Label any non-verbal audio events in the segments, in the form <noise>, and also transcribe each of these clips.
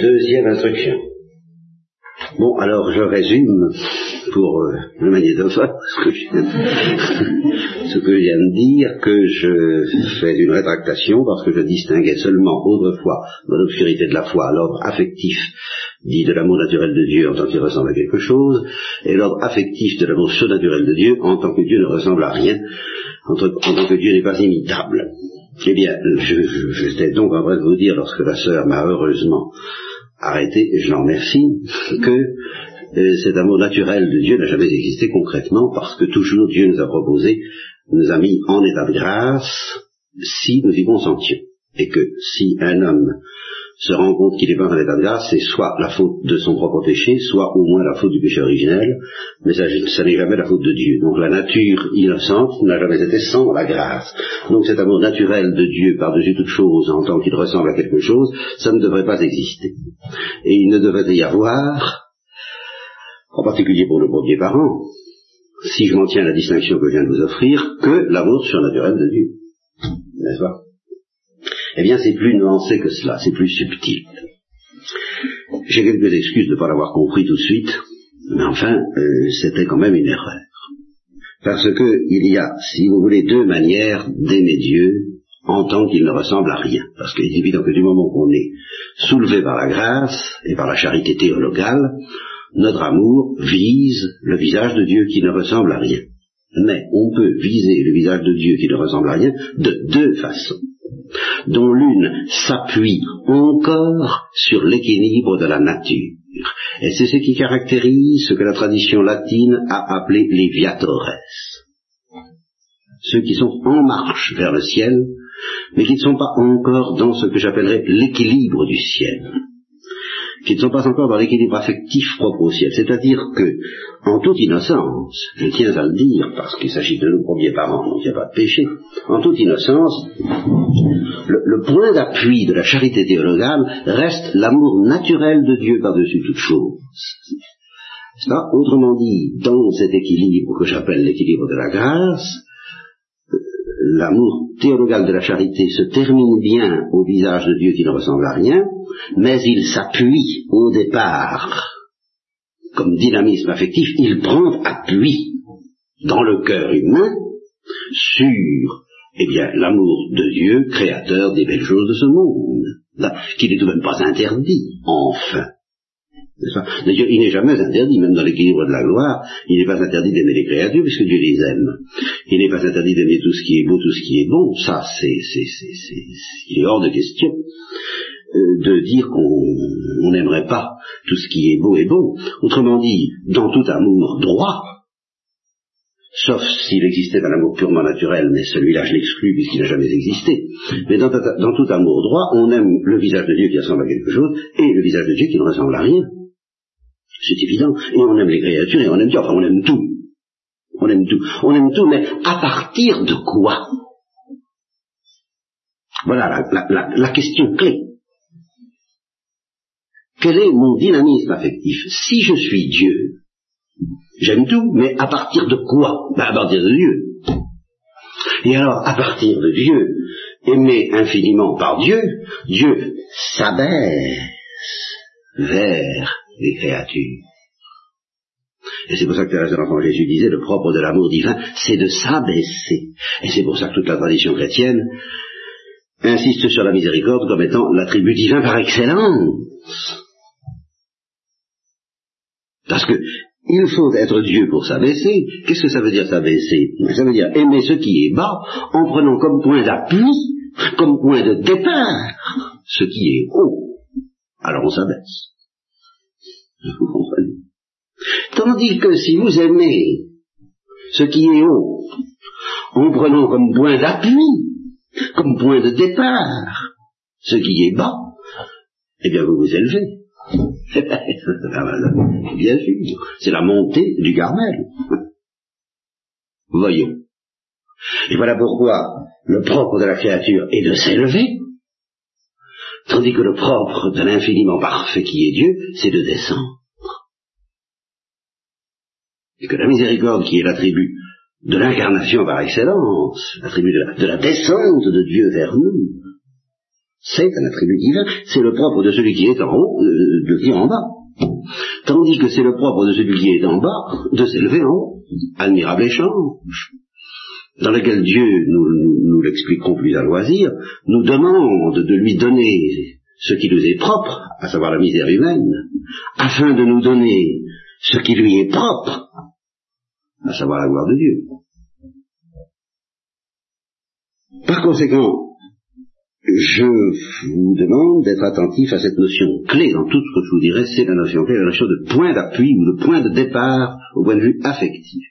Deuxième instruction. Bon, alors je résume pour euh, le magnétophone <laughs> ce que, je ce que je viens de dire, que je fais une rétractation parce que je distinguais seulement autrefois dans l'obscurité de la foi l'ordre affectif dit de l'amour naturel de Dieu en tant qu'il ressemble à quelque chose, et l'ordre affectif de l'amour surnaturel de Dieu en tant que Dieu ne ressemble à rien, en tant que Dieu n'est pas imitable. Eh bien, j'étais donc en train de vous dire, lorsque la sœur m'a heureusement arrêté, et je l'en remercie, que euh, cet amour naturel de Dieu n'a jamais existé concrètement, parce que toujours Dieu nous a proposé, nous a mis en état de grâce, si nous y consentions. Et que si un homme se rend compte qu'il n'est pas en état de grâce, c'est soit la faute de son propre péché, soit au moins la faute du péché originel, mais ça, n'est jamais la faute de Dieu. Donc la nature innocente n'a jamais été sans la grâce. Donc cet amour naturel de Dieu par-dessus toute chose, en tant qu'il ressemble à quelque chose, ça ne devrait pas exister. Et il ne devrait y avoir, en particulier pour le premier parent, si je m'en tiens à la distinction que je viens de vous offrir, que l'amour surnaturel de Dieu. N'est-ce pas? Eh bien c'est plus nuancé que cela, c'est plus subtil. J'ai quelques excuses de ne pas l'avoir compris tout de suite, mais enfin, euh, c'était quand même une erreur. Parce que il y a, si vous voulez, deux manières d'aimer Dieu en tant qu'il ne ressemble à rien. Parce qu'il est évident que du moment qu'on est soulevé par la grâce et par la charité théologale, notre amour vise le visage de Dieu qui ne ressemble à rien. Mais on peut viser le visage de Dieu qui ne ressemble à rien de deux façons dont l'une s'appuie encore sur l'équilibre de la nature. Et c'est ce qui caractérise ce que la tradition latine a appelé les viatores. Ceux qui sont en marche vers le ciel, mais qui ne sont pas encore dans ce que j'appellerais l'équilibre du ciel qui ne sont pas encore dans l'équilibre affectif propre au ciel. C'est-à-dire que, en toute innocence, je tiens à le dire, parce qu'il s'agit de nos premiers parents, il n'y a pas de péché, en toute innocence, le, point d'appui de la charité théologale reste l'amour naturel de Dieu par-dessus toute chose. Ça, autrement dit, dans cet équilibre que j'appelle l'équilibre de la grâce, l'amour théologal de la charité se termine bien au visage de Dieu qui ne ressemble à rien, mais il s'appuie au départ comme dynamisme affectif, il prend appui dans le cœur humain sur eh bien, l'amour de Dieu, créateur des belles choses de ce monde, qui n'est tout de même pas interdit, enfin. D'ailleurs, il n'est jamais interdit, même dans l'équilibre de la gloire, il n'est pas interdit d'aimer les créatures puisque Dieu les aime. Il n'est pas interdit d'aimer tout ce qui est beau, tout ce qui est bon. Ça, c'est, c'est, c'est, hors de question euh, de dire qu'on n'aimerait pas tout ce qui est beau et bon. Autrement dit, dans tout amour droit, sauf s'il existait un amour purement naturel, mais celui-là je l'exclus puisqu'il n'a jamais existé. Mais dans, tout amour droit, on aime le visage de Dieu qui ressemble à quelque chose et le visage de Dieu qui ne ressemble à rien. C'est évident. Et on aime les créatures et on aime Dieu. Enfin, on aime tout. On aime tout. On aime tout, mais à partir de quoi? Voilà la, question clé. Quel est mon dynamisme affectif? Si je suis Dieu, j'aime tout, mais à partir de quoi? Ben, À partir de Dieu. Et alors, à partir de Dieu, aimé infiniment par Dieu, Dieu s'abaisse vers les créatures. Et c'est pour ça que Thérèse de l'Enfant Jésus disait, le propre de l'amour divin, c'est de s'abaisser. Et c'est pour ça que toute la tradition chrétienne insiste sur la miséricorde comme étant l'attribut divin par excellence. Parce que il faut être Dieu pour s'abaisser. Qu'est-ce que ça veut dire s'abaisser? Ça veut dire aimer ce qui est bas en prenant comme point d'appui, comme point de départ, ce qui est haut. Alors on s'abaisse. Vous comprenez Tandis que si vous aimez ce qui est haut, en prenant comme point d'appui, comme point de départ, ce qui est bas, eh bien vous vous élevez. <laughs> bien sûr, c'est la montée du Carmel. Voyons. Et voilà pourquoi le propre de la créature est de s'élever, tandis que le propre de l'infiniment parfait qui est Dieu, c'est de descendre. Et que la miséricorde qui est l'attribut de l'incarnation par excellence, l'attribut de, la, descente de Dieu vers nous, C'est un attribut divin, c'est le propre de celui qui est en haut, euh, de venir en bas. Tandis que c'est le propre de celui qui est en bas de s'élever en haut. Admirable échange dans lequel Dieu, nous, nous, l'expliquons plus à loisir, nous demande de lui donner ce qui nous est propre, à savoir la misère humaine, afin de nous donner ce qui lui est propre, à savoir la gloire de Dieu. Par conséquent, je vous demande d'être attentif à cette notion clé dans tout ce que je vous dirai, c'est la notion clé, la notion de point d'appui ou de point de départ au point de vue affectif.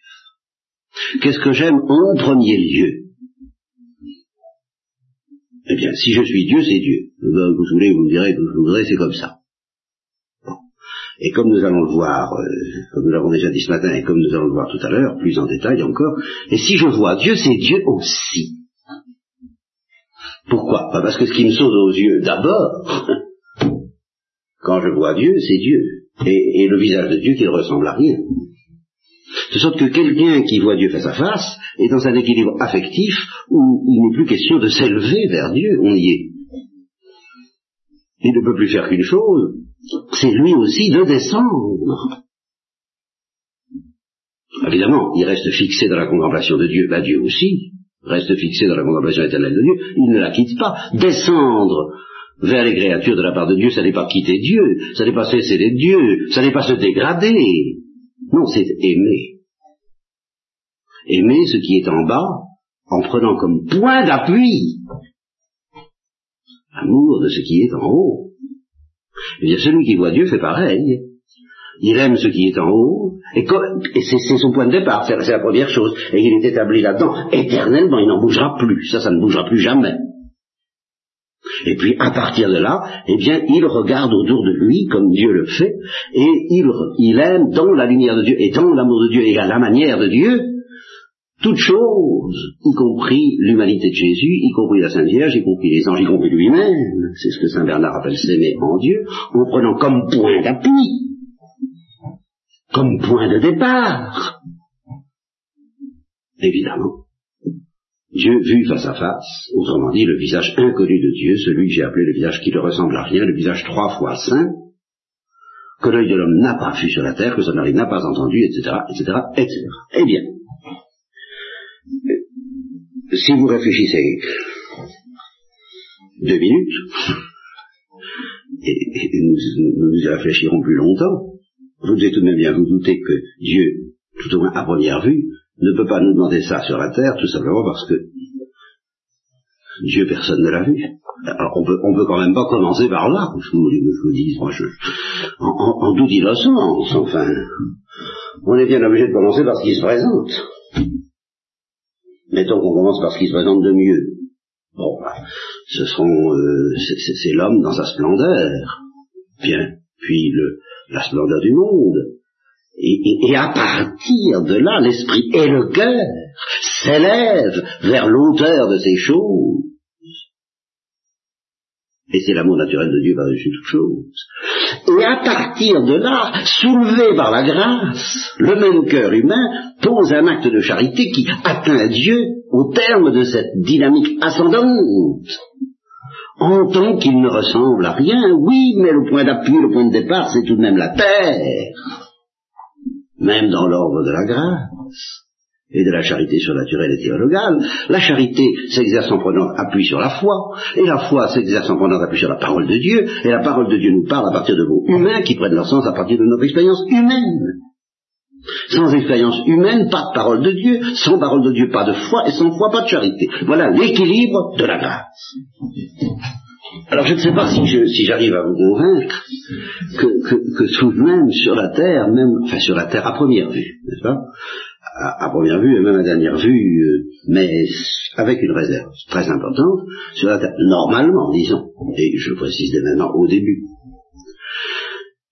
Qu'est-ce que j'aime en premier lieu? Eh bien, si je suis Dieu, c'est Dieu. Vous voulez, vous me direz, vous voudrez, c'est comme ça. Et comme nous allons le voir, euh, comme nous l'avons déjà dit ce matin, et comme nous allons le voir tout à l'heure, plus en détail encore, et si je vois Dieu, c'est Dieu aussi. Pourquoi? Parce que ce qui me saute aux yeux d'abord, <laughs> quand je vois Dieu, c'est Dieu. Et, le visage de Dieu qui ne ressemble à rien. De sorte que quelqu'un qui voit Dieu face à face est dans un équilibre affectif où il n'est plus question de s'élever vers Dieu, on y est. Il ne peut plus faire qu'une chose, c'est lui aussi de descendre. Évidemment, il reste fixé dans la contemplation de Dieu, bah Dieu aussi reste fixé dans la contemplation éternelle de Dieu, il ne la quitte pas. Descendre vers les créatures de la part de Dieu, ça n'est pas quitter Dieu, ça n'est pas cesser d'être Dieu, ça n'est pas se dégrader. C'est aimer? Aimer ce qui est en bas en prenant comme point d'appui l'amour de ce qui est en haut. Eh bien, celui qui voit Dieu fait pareil. Il aime ce qui est en haut, et, c'est son point de départ, c'est la première chose. Et il est établi là-dedans éternellement, il n'en bougera plus. Ça, ça ne bougera plus jamais. Et puis, à partir de là, eh bien, il regarde autour de lui, comme Dieu le fait, et il, aime dans la lumière de Dieu, et dans l'amour de Dieu, et à la manière de Dieu, toutes choses, y compris l'humanité de Jésus, y compris la Sainte Vierge, y compris les anges, y compris lui-même, c'est ce que Saint Bernard appelle s'aimer en Dieu, en prenant comme point d'appui, comme point de départ. Évidemment, Dieu vu face à face, autrement dit le visage inconnu de Dieu, celui que j'ai appelé le visage qui ne ressemble à rien, le visage trois fois saint, que l'œil de l'homme n'a pas vu sur la terre, que son oreille n'a pas entendu, etc., etc., etc. Eh bien, si vous réfléchissez deux minutes, et, nous, nous y réfléchirons plus longtemps, vous devez tout de même bien vous douter que Dieu, tout au moins à première vue, ne peut pas nous demander ça sur la terre, tout simplement parce que Dieu, personne ne l'a vu. Alors on peut, on peut quand même pas commencer par là, je vous, je vous dis, moi, je, en, en, en toute innocence, enfin. On est bien obligé de commencer par ce qui se présente. Mettons qu'on commence par ce qui se présente de mieux. Bon, bah, ce sont, euh, c'est l'homme dans sa splendeur. Bien. Puis le, la splendeur du monde. Et, à partir de là, l'esprit et le cœur s'élèvent vers l'auteur de ces choses. Et c'est l'amour naturel de Dieu par-dessus toute chose. Et à partir de là, soulevé par la grâce, le même cœur humain pose un acte de charité qui atteint Dieu au terme de cette dynamique ascendante. En tant qu'il ne ressemble à rien, oui, mais le point d'appui, le point de départ, c'est tout de même la terre. Même dans l'ordre de la grâce et de la charité surnaturelle et théologale. La charité s'exerce en prenant appui sur la foi, et la foi s'exerce en prenant appui sur la parole de Dieu, et la parole de Dieu nous parle à partir de mots humains qui prennent leur sens à partir de notre expérience humaine. Sans expérience humaine, pas de parole de Dieu, sans parole de Dieu, pas de foi, et sans foi, pas de charité. Voilà l'équilibre de la grâce. Alors je ne sais pas si, si j'arrive à vous convaincre que, que, que, tout de même sur la terre, même, enfin sur la terre à première vue, n'est-ce pas à, première vue et même à dernière vue, euh, mais avec une réserve très importante, sur la terre, normalement, disons, et je précise dès maintenant au début,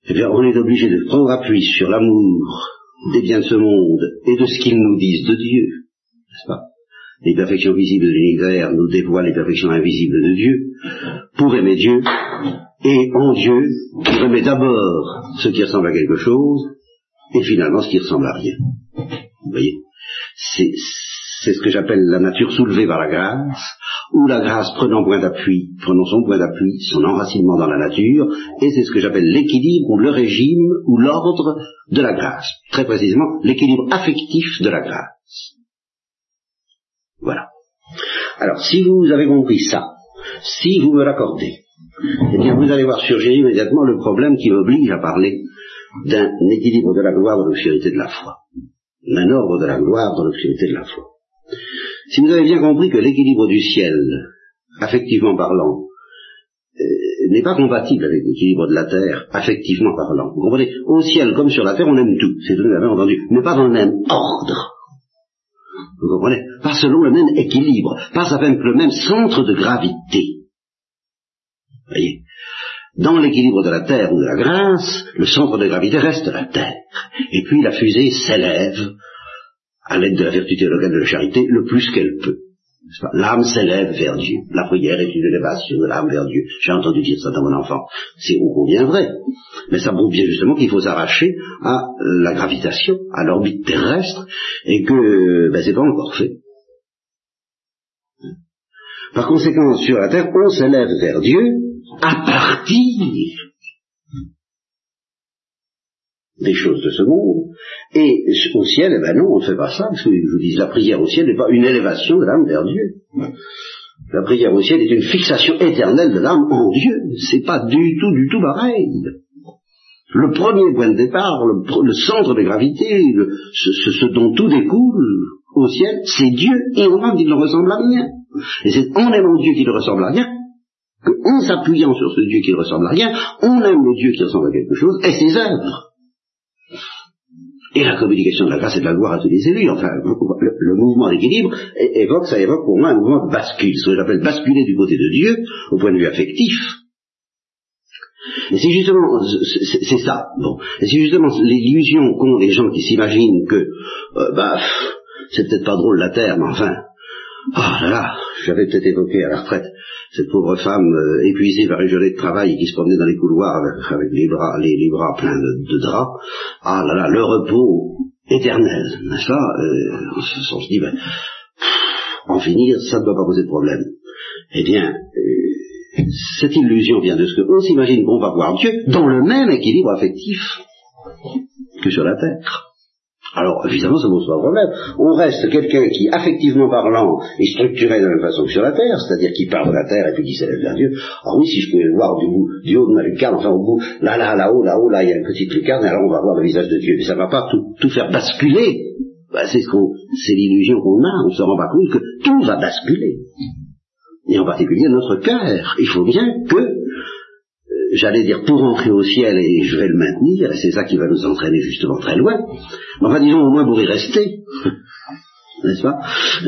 eh bien, on est obligé de prendre appui sur l'amour des biens de ce monde et de ce qu'ils nous disent de Dieu, n'est-ce pas? Les perfections visibles de l'univers nous dévoilent les perfections invisibles de Dieu, pour aimer Dieu, et en Dieu, pour aimer d'abord ce qui ressemble à quelque chose, et finalement ce qui ressemble à rien. Vous voyez? C'est ce que j'appelle la nature soulevée par la grâce, ou la grâce prenant point d'appui, prenant son point d'appui, son enracinement dans la nature, et c'est ce que j'appelle l'équilibre ou le régime ou l'ordre de la grâce. Très précisément, l'équilibre affectif de la grâce. Voilà. Alors, si vous avez compris ça, si vous me l'accordez, eh bien, vous allez voir surgir immédiatement le problème qui m'oblige à parler d'un équilibre de la gloire dans l'obscurité de la foi. d'un ordre de la gloire dans l'obscurité de la foi. Si vous avez bien compris que l'équilibre du ciel, affectivement parlant, euh, n'est pas compatible avec l'équilibre de la terre, affectivement parlant. Vous comprenez? Au ciel comme sur la terre, on aime tout, c'est tout à entendu, mais pas dans le même ordre. Vous comprenez? Pas selon le même équilibre, pas avec le même centre de gravité. Vous voyez Dans l'équilibre de la terre ou de la grâce, le centre de gravité reste la terre. Et puis la fusée s'élève à l'aide de la vertu théologale de la charité le plus qu'elle peut. L'âme s'élève vers Dieu. La prière est une élévation de l'âme vers Dieu. J'ai entendu dire ça dans mon enfant. C'est au combien vrai. Mais ça prouve bien justement qu'il faut s'arracher à la gravitation, à l'orbite terrestre, et que ben, c'est pas encore fait. Par conséquent, sur la terre, on s'élève vers Dieu à partir des choses de ce monde, et au ciel, eh ben non, on ne fait pas ça, parce que je vous dis, la prière au ciel n'est pas une élévation de l'âme vers Dieu. La prière au ciel est une fixation éternelle de l'âme en Dieu. C'est pas du tout, du tout pareil. Le premier point de départ, le, centre de gravité, ce, dont tout découle au ciel, c'est Dieu, et on voit qu'il ne ressemble à rien. Et c'est en aimant Dieu qui ne ressemble à rien, qu'en s'appuyant sur ce Dieu qui ne ressemble à rien, on aime le Dieu qui ressemble à quelque chose, et ses œuvres. Et la communication de la grâce et de la gloire à tous les élus, enfin, le, mouvement d'équilibre évoque, ça évoque pour moi un mouvement de bascule, ce que j'appelle basculer du côté de Dieu, au point de vue affectif. Et c'est justement, c'est ça, bon, et c'est justement l'illusion qu'ont les gens qui s'imaginent que, euh, bah, c'est peut-être pas drôle la terre, mais enfin, ah là là, j'avais peut-être évoqué à la retraite cette pauvre femme euh, épuisée par une journée de travail qui se promenait dans les couloirs avec, les bras, les, bras pleins de, draps. Ah là là, le repos éternel, n'est-ce pas? Euh, on, se dit, ben, en finir, ça ne doit pas poser de problème. Eh bien, euh, cette illusion vient de ce qu'on s'imagine qu'on va voir Dieu dans le même équilibre affectif que sur la terre. Alors, évidemment, ça pose pas de problème. On reste quelqu'un qui, affectivement parlant, est structuré de la même façon que sur la terre, c'est-à-dire qui part de la terre et puis qui s'élève vers Dieu. Alors oui, si je pouvais le voir du, bout, du haut de ma lucarne, enfin au bout, là, là, là-haut, là-haut, là, il y a une petite lucarne, et alors on va voir le visage de Dieu. Mais ça ne va pas tout, faire basculer. Bah, c'est ce qu'on, c'est l'illusion qu'on a, on ne se rend pas compte que tout va basculer. Et en particulier notre cœur. Il faut bien que j'allais dire pour entrer au ciel et je vais le maintenir, et c'est ça qui va nous entraîner justement très loin, enfin disons au moins pour y rester, <laughs> n'est-ce pas?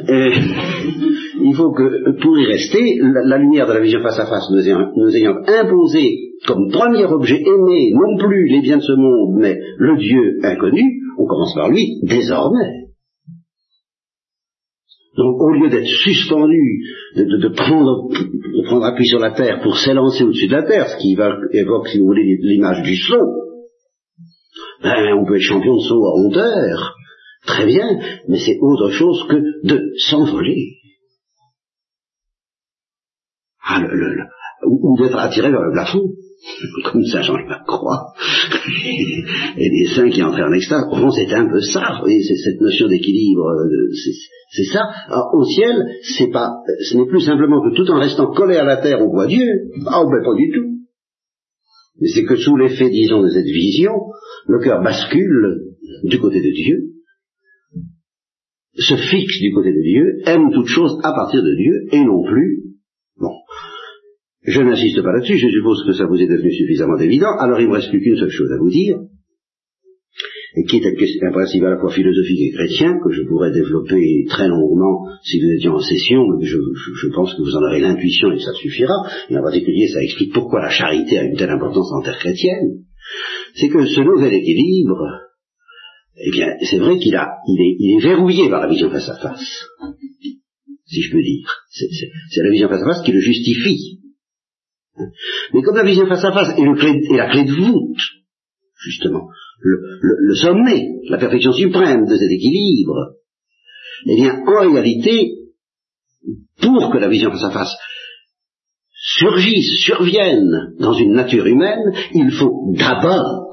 <laughs> Il faut que pour y rester, la, lumière de la vision face à face nous ayant, imposé comme premier objet aimé, non plus les biens de ce monde, mais le Dieu inconnu, on commence par lui désormais. Donc au lieu d'être suspendu, de, prendre, appui sur la terre pour s'élancer au-dessus de la terre, ce qui évoque, si vous voulez, l'image du saut, ben, on peut être champion de saut à hauteur, très bien, mais c'est autre chose que de s'envoler. Ah, ou d'être attiré vers le plafond <laughs> comme ça ai pas croix, et des saints qui entraient en extase, au fond c'est un peu ça, c'est cette notion d'équilibre, euh, c'est ça. Alors au ciel, c'est pas, ce n'est plus simplement que tout en restant collé à la terre on voit Dieu, ah ben pas du tout. Mais c'est que sous l'effet, disons, de cette vision, le cœur bascule du côté de Dieu, se fixe du côté de Dieu, aime toute chose à partir de Dieu, et non plus, bon, je n'insiste pas là-dessus, je suppose que ça vous est devenu suffisamment évident, alors il ne me reste plus qu'une seule chose à vous dire, et qui est un principe à la fois philosophique et chrétien, que je pourrais développer très longuement si nous étions en session, mais je, pense que vous en aurez l'intuition et que ça suffira, et en particulier ça explique pourquoi la charité a une telle importance en terre chrétienne, c'est que ce nouvel équilibre, eh bien, c'est vrai qu'il est, il est verrouillé par la vision face à face, si je peux dire. C'est la vision face à face qui le justifie. Mais comme la vision face à face est, la clé de voûte, justement, le, sommet, la perfection suprême de cet équilibre, eh bien, en réalité, pour que la vision face à face surgisse, survienne dans une nature humaine, il faut d'abord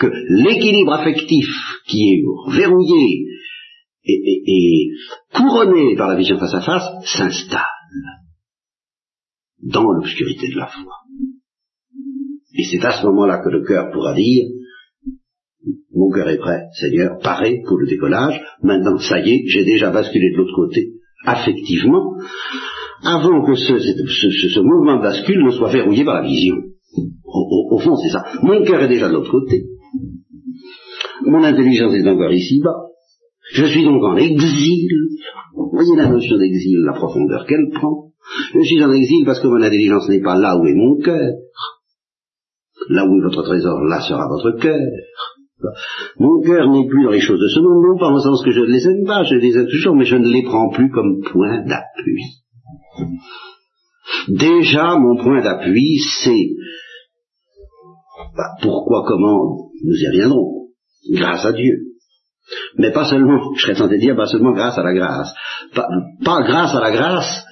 que l'équilibre affectif qui est verrouillé et, couronné par la vision face à face s'installe dans l'obscurité de la foi. Et c'est à ce moment-là que le cœur pourra dire, mon cœur est prêt, Seigneur, paré pour le décollage, maintenant ça y est, j'ai déjà basculé de l'autre côté, affectivement, avant que ce, ce, mouvement de bascule ne soit verrouillé par la vision. Au, fond, c'est ça. Mon cœur est déjà de l'autre côté. Mon intelligence est encore ici-bas. Je suis donc en exil. Vous voyez la notion d'exil, la profondeur qu'elle prend. Je suis en exil parce que mon intelligence n'est pas là où est mon cœur. Là où est votre trésor, là sera votre cœur. Mon cœur n'est plus dans les choses de ce monde, non pas en sens que je ne les aime pas, je les aime toujours, mais je ne les prends plus comme point d'appui. Déjà, mon point d'appui, c'est bah, pourquoi, comment, nous y reviendrons, grâce à Dieu. Mais pas seulement, <laughs> je serais tenté de dire, pas seulement grâce à la grâce. Pas, pas grâce à la grâce,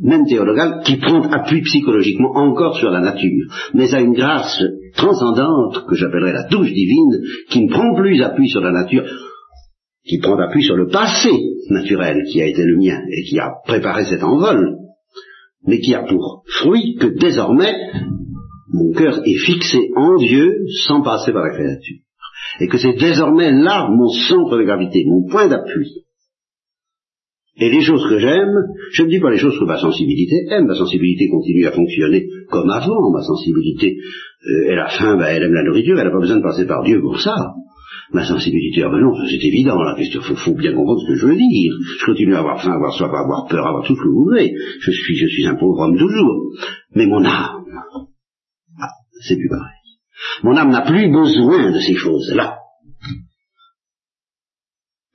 même théologale, qui prend appui psychologiquement encore sur la nature, mais à une grâce transcendante, que j'appellerais la douche divine, qui ne prend plus appui sur la nature, qui prend appui sur le passé naturel qui a été le mien et qui a préparé cet envol, mais qui a pour fruit que désormais mon cœur est fixé en Dieu sans passer par la créature. Et que c'est désormais là mon centre de gravité, mon point d'appui. Et les choses que j'aime, je ne dis pas les choses que ma sensibilité aime, ma sensibilité continue à fonctionner comme avant, ma sensibilité, euh, elle a faim, ben, elle aime la nourriture, elle n'a pas besoin de passer par Dieu pour ça. Ma sensibilité, ah ben non, c'est évident, là, il faut, bien comprendre ce que je veux dire. Je continue à avoir faim, à avoir soif, à avoir peur, à avoir tout ce que vous voulez. Je suis, je suis un pauvre homme toujours. Mais mon âme, ah, c'est plus pareil. Mon âme n'a plus besoin de ces choses-là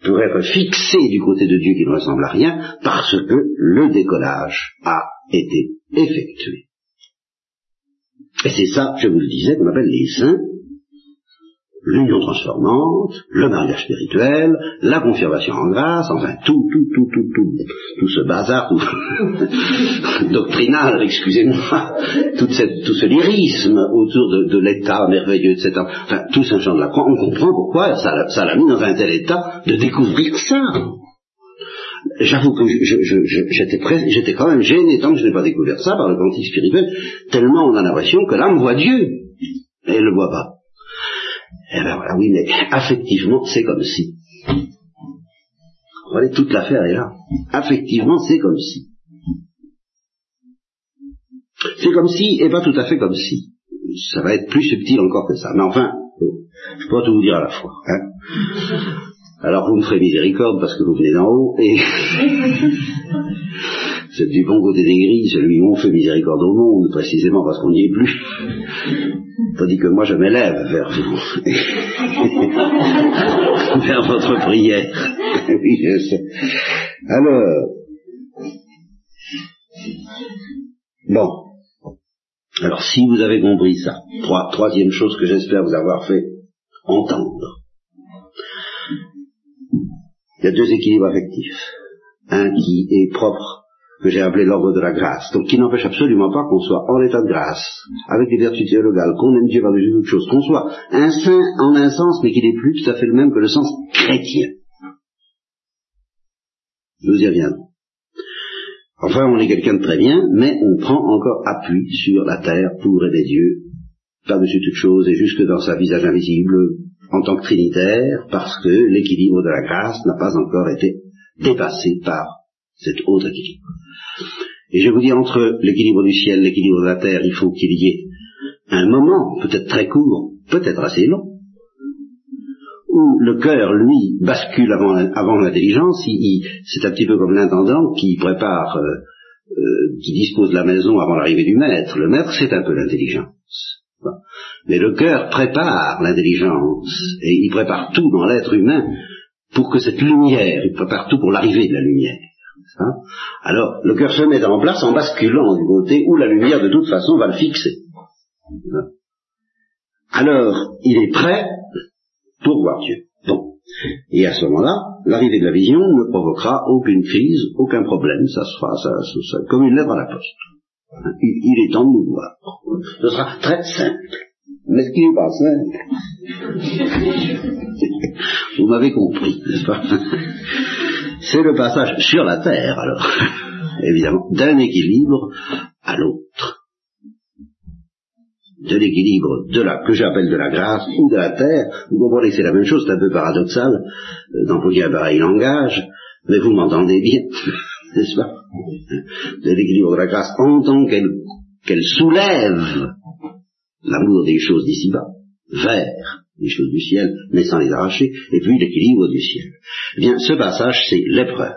pour être fixé du côté de Dieu qui ne ressemble à rien, parce que le décollage a été effectué. Et c'est ça, je vous le disais, qu'on appelle les saints, l'union transformante, le mariage spirituel, la confirmation en grâce, enfin tout, tout, tout, tout, tout, tout ce bazar, tout <laughs> doctrinal, excusez-moi, tout, ce lyrisme autour de, l'état merveilleux, etc. Enfin, tout genre de la croix, on comprend pourquoi ça l'a mis dans un tel état de découvrir ça. J'avoue que j'étais quand même gêné tant que je n'ai pas découvert ça par le quantique spirituel, tellement on a l'impression que l'âme voit Dieu, et elle ne le voit pas. Eh bien voilà, oui, mais affectivement, c'est comme si. Vous voyez, toute l'affaire est là. Affectivement, c'est comme si. C'est comme si, et pas tout à fait comme si. Ça va être plus subtil encore que ça. Mais enfin, je peux pas tout vous dire à la fois. Hein. Alors vous me ferez miséricorde parce que vous venez d'en haut et <laughs> <laughs> du bon côté des grilles, celui où on fait miséricorde au monde, précisément parce qu'on n'y est plus. Tandis que moi je m'élève vers vous, <laughs> vers votre prière. <laughs> oui, je sais. Alors, bon. Alors si vous avez compris ça, troisième chose que j'espère vous avoir fait entendre. Il y a deux équilibres affectifs. Un qui est propre que j'ai appelé l'ordre de la grâce, donc qui n'empêche absolument pas qu'on soit en état de grâce, avec des vertus théologales, qu'on aime Dieu par-dessus toute chose, qu'on soit un saint en un sens, mais qui n'est plus tout à fait le même que le sens chrétien. Nous y reviendrons. Enfin, on est quelqu'un de très bien, mais on prend encore appui sur la terre pour aider Dieu par-dessus toute chose et jusque dans sa visage invisible en tant que trinitaire, parce que l'équilibre de la grâce n'a pas encore été dépassé par cet autre équilibre. Et je vous dis, entre l'équilibre du ciel, l'équilibre de la terre, il faut qu'il y ait un moment, peut-être très court, peut-être assez long, où le cœur, lui, bascule avant, avant l'intelligence, c'est un petit peu comme l'intendant qui prépare, euh, euh, qui dispose de la maison avant l'arrivée du maître. Le maître, c'est un peu l'intelligence. Mais le cœur prépare l'intelligence, et il prépare tout dans l'être humain pour que cette lumière, il prépare tout pour l'arrivée de la lumière. Hein? Alors, le cœur se met en place en basculant du côté où la lumière, de toute façon, va le fixer. Alors, il est prêt pour voir Dieu. Bon. Et à ce moment-là, l'arrivée de la vision ne provoquera aucune crise, aucun problème, ça se comme une lettre à la poste. Il, est temps de nous voir. Ce sera très simple. Mais ce qui n'est pas simple, <laughs> vous m'avez compris, n'est-ce pas? C'est le passage sur la terre, alors, évidemment, d'un équilibre à l'autre. De l'équilibre de la, que j'appelle de la grâce ou de la terre, vous comprenez que c'est la même chose, c'est un peu paradoxal euh, d'employer un pareil langage, mais vous m'entendez bien, <laughs> n'est-ce pas? De l'équilibre de la grâce en tant qu'elle soulève l'amour des choses d'ici-bas vers les choses du ciel, mais sans les arracher, et puis l'équilibre du ciel. Eh bien, ce passage, c'est l'épreuve.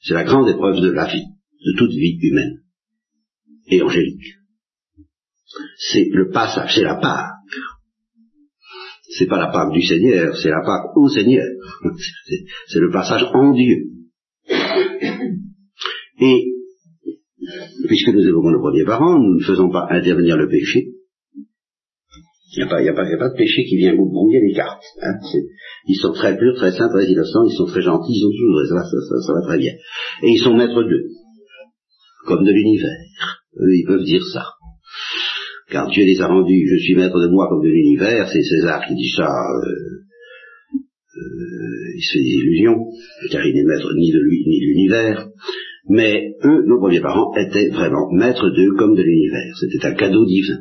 C'est la grande épreuve de la vie, de toute vie humaine et angélique c'est le passage, c'est la Pâque. C'est pas la Pâque du Seigneur, c'est la Pâque au Seigneur. <laughs> C'est le passage en Dieu. Puisque nous évoquons le premier parent, nous ne faisons pas intervenir le péché. Il n'y a, pas de péché qui vient vous brouiller les cartes. Hein. Ils sont très purs, très saints, très innocents, ils sont très gentils, ils sont toujours, ça, ça, ça va très bien. Et ils sont maîtres d'eux, comme de l'univers. Eux, ils peuvent dire ça car Dieu les a rendus, je suis maître de moi comme de l'univers, c'est César qui dit ça, euh, euh, il se fait des illusions, car il n'est maître ni de lui ni de l'univers, mais eux, nos premiers parents, étaient vraiment maîtres d'eux comme de l'univers, c'était un cadeau divin.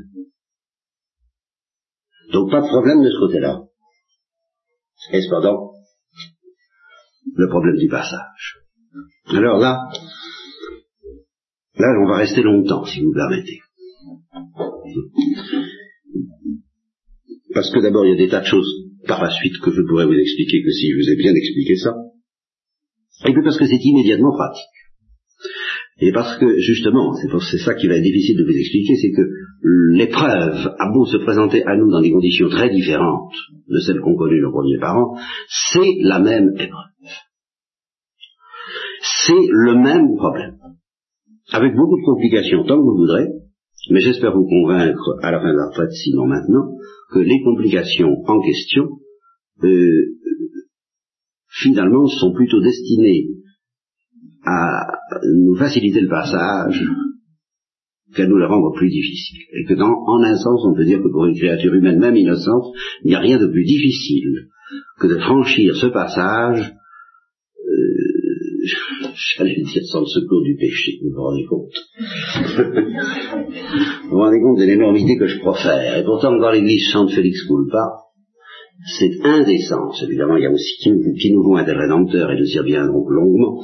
Donc pas de problème de ce côté-là. Et cependant, le problème du passage. Alors là, là on va rester longtemps, si vous me permettez. Parce que d'abord, il y a des tas de choses par la suite que je pourrais vous expliquer que si je vous ai bien expliqué ça. Et puis parce que c'est immédiatement pratique. Et parce que, justement, c'est ça qui va être difficile de vous expliquer, c'est que l'épreuve a beau se présenter à nous dans des conditions très différentes de celles qu'ont connues nos premiers parents, c'est la même épreuve. C'est le même problème. Avec beaucoup de complications, tant que vous voudrez, mais j'espère vous convaincre à la fin de la retraite, sinon maintenant, que les complications en question, euh, finalement, sont plutôt destinées à nous faciliter le passage qu'à nous le rendre plus difficile. Et que dans, en un sens, on peut dire que pour une créature humaine, même innocente, il n'y a rien de plus difficile que de franchir ce passage <laughs> j'allais dire sans le secours du péché, vous vous rendez compte <laughs> Vous vous rendez compte de l'énormité que je profère. Et pourtant, quand l'Église chante Félix Culpa, c'est indécent. Évidemment, il y a aussi qui, nous vont être rédempteurs et nous y reviendrons longuement.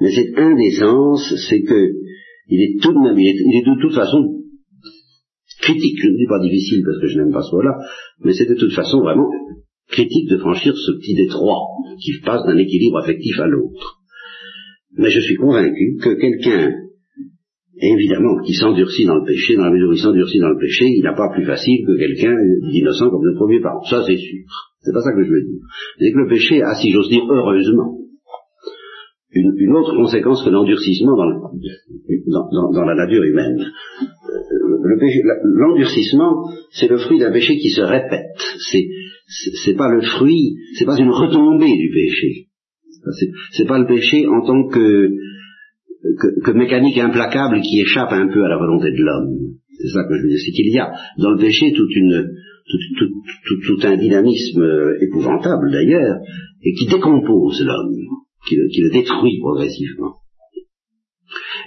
Mais cette indécence, c'est que il est tout de même, il est, de toute façon critique. Je ne dis pas difficile parce que je n'aime pas ce mot-là, mais c'est de toute façon vraiment critique de franchir ce petit détroit qui passe d'un équilibre affectif à l'autre. Mais je suis convaincu que quelqu'un, évidemment, qui s'endurcit dans le péché, dans la mesure où il s'endurcit dans le péché, il n'a pas plus facile que quelqu'un d'innocent comme le premier parent. Ça, c'est sûr. C'est pas ça que je veux dire. C'est que le péché a, si j'ose dire, heureusement, une, autre conséquence que l'endurcissement dans, la nature humaine. Euh, l'endurcissement, c'est le fruit d'un péché qui se répète. C'est, pas le fruit, c'est pas une retombée du péché. C'est pas le péché en tant que, que, mécanique implacable qui échappe un peu à la volonté de l'homme. C'est ça que je veux dire. C'est qu'il y a dans le péché toute une, tout, un dynamisme épouvantable d'ailleurs, et qui décompose l'homme, qui, le détruit progressivement.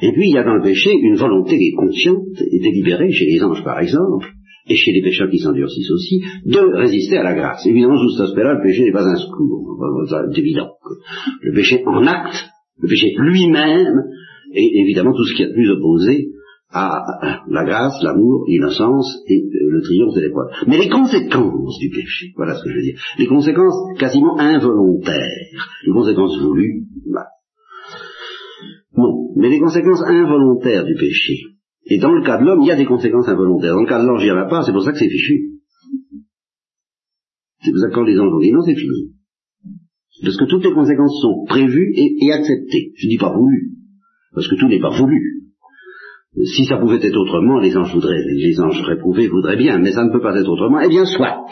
Et puis il y a dans le péché une volonté qui est consciente et délibérée, chez les anges par exemple, et chez les pécheurs qui s'endurcissent aussi, de résister à la grâce. Évidemment, sous cet aspect-là, le péché n'est pas un secours. C'est évident. Le péché en acte, le péché lui-même, est évidemment tout ce qui est plus opposé à la grâce, l'amour, l'innocence et euh, le triomphe de l'épreuve. Mais les conséquences du péché, voilà ce que je veux dire, les conséquences quasiment involontaires, les conséquences voulues, bah. non, mais les conséquences involontaires du péché, et dans le cas de l'homme, il y a des conséquences involontaires. Dans le cas de l'ange, il n'y en a pas, c'est pour ça que c'est fichu. C'est pour ça que quand les anges ont dit non, c'est fini. Parce que toutes les conséquences sont prévues et, acceptées. Je ne dis pas voulues, parce que tout n'est pas voulu. Si ça pouvait être autrement, les anges voudraient, les anges réprouvés voudraient bien, mais ça ne peut pas être autrement. Eh bien, soit.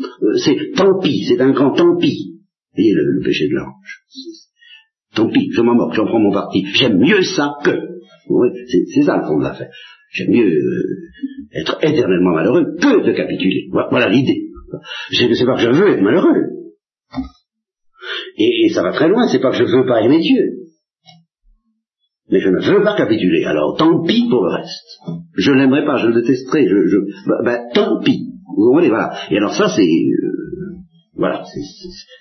Euh, c'est tant pis, c'est un grand tant pis. Voyez le, péché de l'ange. Tant pis, je m'en moque, j'en prends mon parti. J'aime mieux ça que. Oui, c'est ça le fond de l'affaire. J'aime mieux euh, être éternellement malheureux que de capituler. Voilà, l'idée. C'est pas que je veux être malheureux. Et, ça va très loin, c'est pas que je veux pas aimer Dieu. Mais je ne veux pas capituler. Alors tant pis pour le reste. Je l'aimerais pas, je le détesterais. Je, je, bah, tant pis. Vous comprenez, voilà. Et alors ça, c'est... Euh, voilà,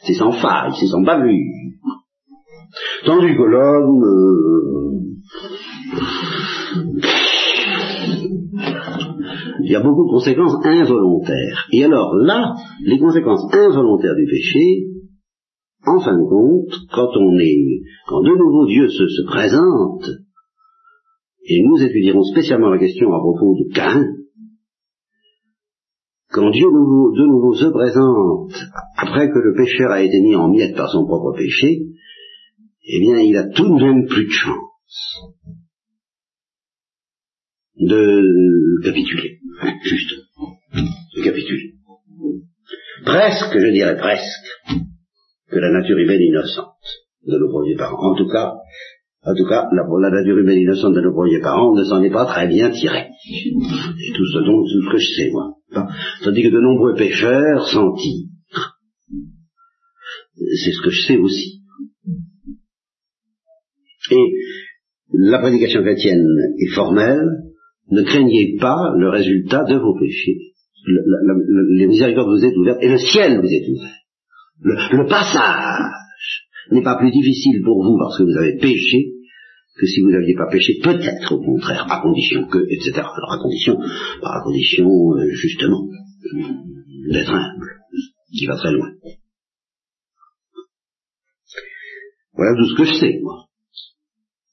c'est sans faille, c'est sans bavure. Tandis que l'homme... Euh, il y a beaucoup de conséquences involontaires. Et alors là, les conséquences involontaires du péché, en fin de compte, quand on est, quand de nouveau Dieu se, se présente, et nous étudierons spécialement la question à propos de Cain, quand Dieu de nouveau se présente, après que le pécheur a été mis en miettes par son propre péché, eh bien, il a tout de même plus de chance de capituler, juste, de capituler. Presque, je dirais presque, que la nature humaine innocente de nos premiers parents. En tout cas, en tout cas, la, nature humaine innocente de nos premiers parents ne s'en est pas très bien tirée. C'est tout ce dont tout ce que je sais, moi. Tandis que de nombreux pécheurs s'en tirent. C'est ce que je sais aussi. Et la prédication chrétienne est formelle, ne craignez pas le résultat de vos péchés. les miséricordes vous êtes ouvertes et le ciel vous est ouvert. Le, passage n'est pas plus difficile pour vous parce que vous avez péché que si vous n'aviez pas péché, peut-être au contraire, à condition que, etc. Alors à condition, à condition euh, justement d'être humble, qui va très loin. Voilà tout ce que je sais, moi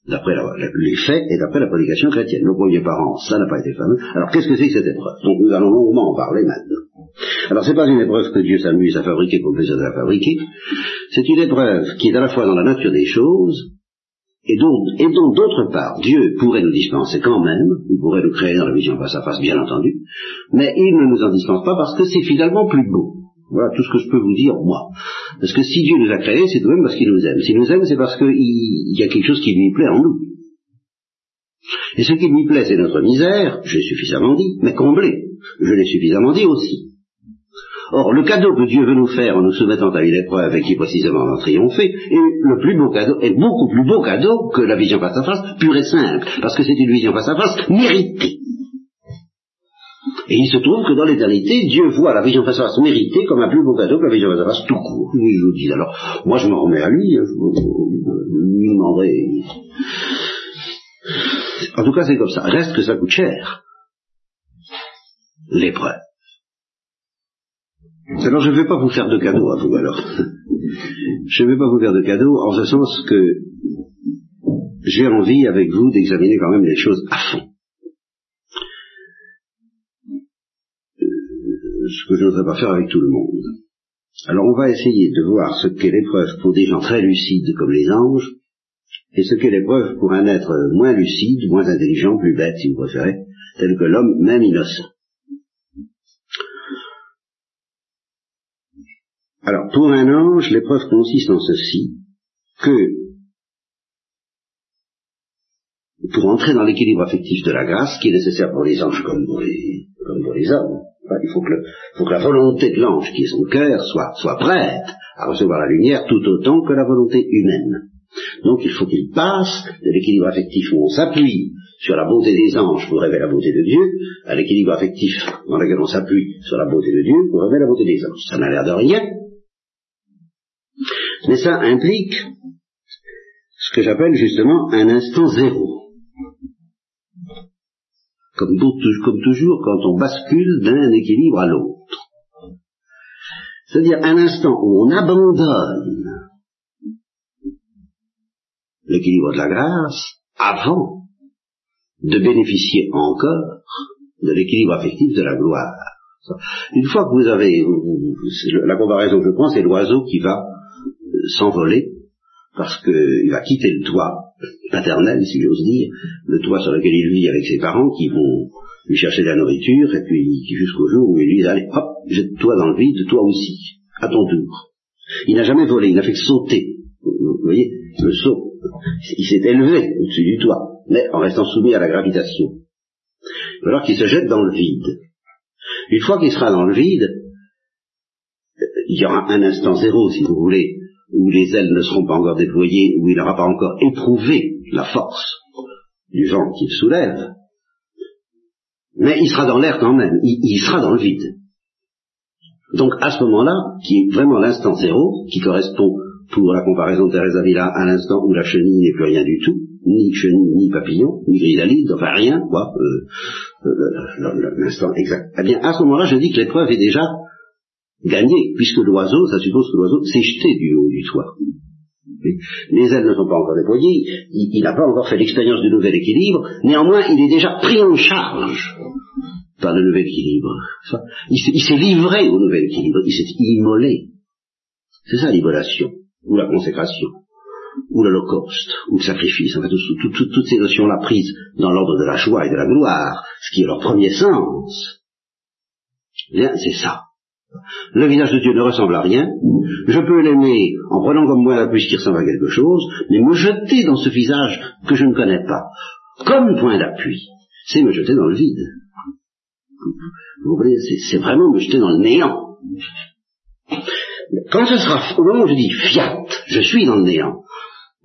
d'après les faits et d'après la prédication chrétienne. Nos premiers parents, ça n'a pas été fameux. Alors qu'est-ce que c'est que cette épreuve? Donc nous allons longuement en parler maintenant. Alors c'est pas une épreuve que Dieu s'amuse à fabriquer pour le plaisir de la fabriquer. C'est une épreuve qui est à la fois dans la nature des choses et dont, et d'autre part Dieu pourrait nous dispenser quand même, il pourrait nous créer dans la vision face à face bien entendu, mais il ne nous en dispense pas parce que c'est finalement plus beau. Voilà tout ce que je peux vous dire, moi. Parce que si Dieu nous a créés, c'est tout de même parce qu'il nous aime. S'il nous aime, c'est parce qu'il y a quelque chose qui lui plaît en nous. Et ce qui lui plaît, c'est notre misère, je l'ai suffisamment dit, mais comblé, je l'ai suffisamment dit aussi. Or, le cadeau que Dieu veut nous faire en nous soumettant à une épreuve et qui précisément en triompher, est le plus beau cadeau, est beaucoup plus beau cadeau que la vision face à face, pure et simple, parce que c'est une vision face à face méritée. Et il se trouve que dans l'éternité, Dieu voit la vision face à face méritée comme un plus beau cadeau que la vision face à face tout court. Oui, je vous dis. Alors, moi je me remets à lui, hein, je lui demanderai. En tout cas, c'est comme ça. Reste que ça coûte cher. L'épreuve. Alors je ne vais pas vous faire de cadeau à vous alors. <laughs> je ne vais pas vous faire de cadeau en ce sens que j'ai envie avec vous d'examiner quand même les choses à fond. ce que je ne voudrais pas faire avec tout le monde. Alors on va essayer de voir ce qu'est l'épreuve pour des gens très lucides comme les anges, et ce qu'est l'épreuve pour un être moins lucide, moins intelligent, plus bête si vous préférez, tel que l'homme même innocent. Alors pour un ange, l'épreuve consiste en ceci, que pour entrer dans l'équilibre affectif de la grâce, qui est nécessaire pour les anges comme pour les hommes, il faut que, la volonté de l'ange, qui est son cœur, soit, prête à recevoir la lumière tout autant que la volonté humaine. Donc il faut qu'il passe de l'équilibre affectif où on s'appuie sur la beauté des anges pour révéler la beauté de Dieu, à l'équilibre affectif dans lequel on s'appuie sur la beauté de Dieu pour révéler la beauté des anges. Ça n'a l'air de rien, mais ça implique ce que j'appelle justement un instant zéro comme, toujours quand on bascule d'un équilibre à l'autre. C'est-à-dire un instant où on abandonne l'équilibre de la grâce avant de bénéficier encore de l'équilibre affectif de la gloire. Une fois que vous avez, la comparaison que je prends, c'est l'oiseau qui va s'envoler parce qu'il va quitter le toit paternel, si j'ose dire, le toit sur lequel il vit avec ses parents qui vont lui chercher de la nourriture, et puis jusqu'au jour où il lui dit, allez, hop, jette-toi dans le vide, toi aussi, à ton tour. Il n'a jamais volé, il n'a fait que sauter. Vous voyez, le saut. Il s'est élevé au-dessus du toit, mais en restant soumis à la gravitation. Alors qu'il se jette dans le vide. Une fois qu'il sera dans le vide, il y aura un instant zéro, si vous voulez, où les ailes ne seront pas encore déployées, où il n'aura pas encore éprouvé la force du vent qu'il soulève, mais il sera dans l'air quand même, il, sera dans le vide. Donc à ce moment-là, qui est vraiment l'instant zéro, qui correspond pour la comparaison de Thérèse Avila à l'instant où la chenille n'est plus rien du tout, ni chenille, ni papillon, ni grisalide, enfin rien, quoi, euh, euh, l'instant exact. Eh bien, à ce moment-là, je dis que l'épreuve est déjà gagnée, puisque l'oiseau, ça suppose que l'oiseau s'est jeté du haut du toit. Les ailes ne sont pas encore déployées, il n'a pas encore fait l'expérience du nouvel équilibre, néanmoins il est déjà pris en charge par le nouvel équilibre. Il s'est livré au nouvel équilibre, il s'est immolé. C'est ça l'immolation, ou la consécration, ou l'holocauste, ou le sacrifice, en fait, toutes ces notions-là prises dans l'ordre de la joie et de la gloire, ce qui est leur premier sens, eh c'est ça. Le visage de Dieu ne ressemble à rien. Je peux l'aimer en prenant comme moi la puce qui ressemble à quelque chose, mais me jeter dans ce visage que je ne connais pas, comme point d'appui, c'est me jeter dans le vide. Vous voyez, c'est vraiment me jeter dans le néant. Quand ce sera, au moment où je dis fiat, je suis dans le néant,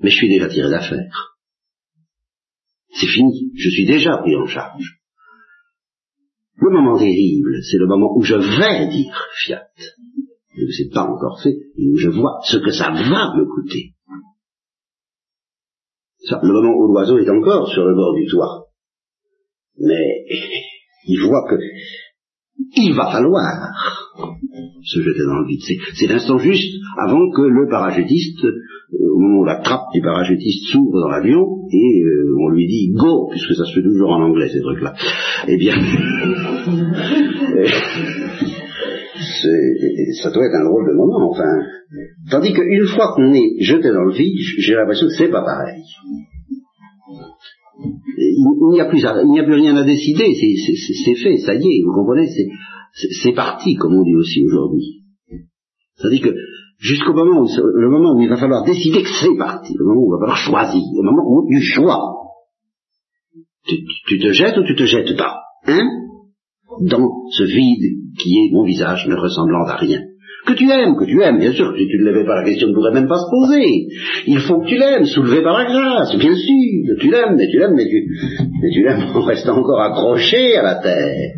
mais je suis déjà tiré d'affaire. C'est fini, je suis déjà pris en charge. Le moment terrible, c'est le moment où je vais dire fiat. Et ce n'est pas encore fait, et où je vois ce que ça va me coûter. Le moment où l'oiseau est encore sur le bord du toit. Mais <laughs> il voit que il va falloir se jeter dans le vide. C'est l'instant juste avant que le parachutiste, au moment où la trappe du parachutiste s'ouvre dans l'avion, et euh, on lui dit go, puisque ça se fait toujours en anglais ces trucs-là. Eh bien, <laughs> ça doit être un drôle de moment, enfin. Tandis qu'une fois qu'on est jeté dans le vide, j'ai l'impression que c'est pas pareil. Il n'y a a plus rien à décider, c'est fait, ça y est, vous comprenez, c'est parti, comme on dit aussi aujourd'hui. C'est-à-dire que jusqu'au moment où, le moment où il va falloir décider que c'est parti, le moment où il va falloir choisir, le moment où du choix, tu, te jettes ou tu te jettes pas, hein, dans ce vide qui est mon visage ne ressemblant à rien. Que tu aimes, que tu aimes, bien sûr, si tu ne l'avais pas, la question ne pourrait même pas se poser. Il faut que tu l'aimes, soulevé par la grâce, bien sûr. Tu l'aimes, mais tu l'aimes, mais tu, mais tu l'aimes en restant encore accroché à la terre.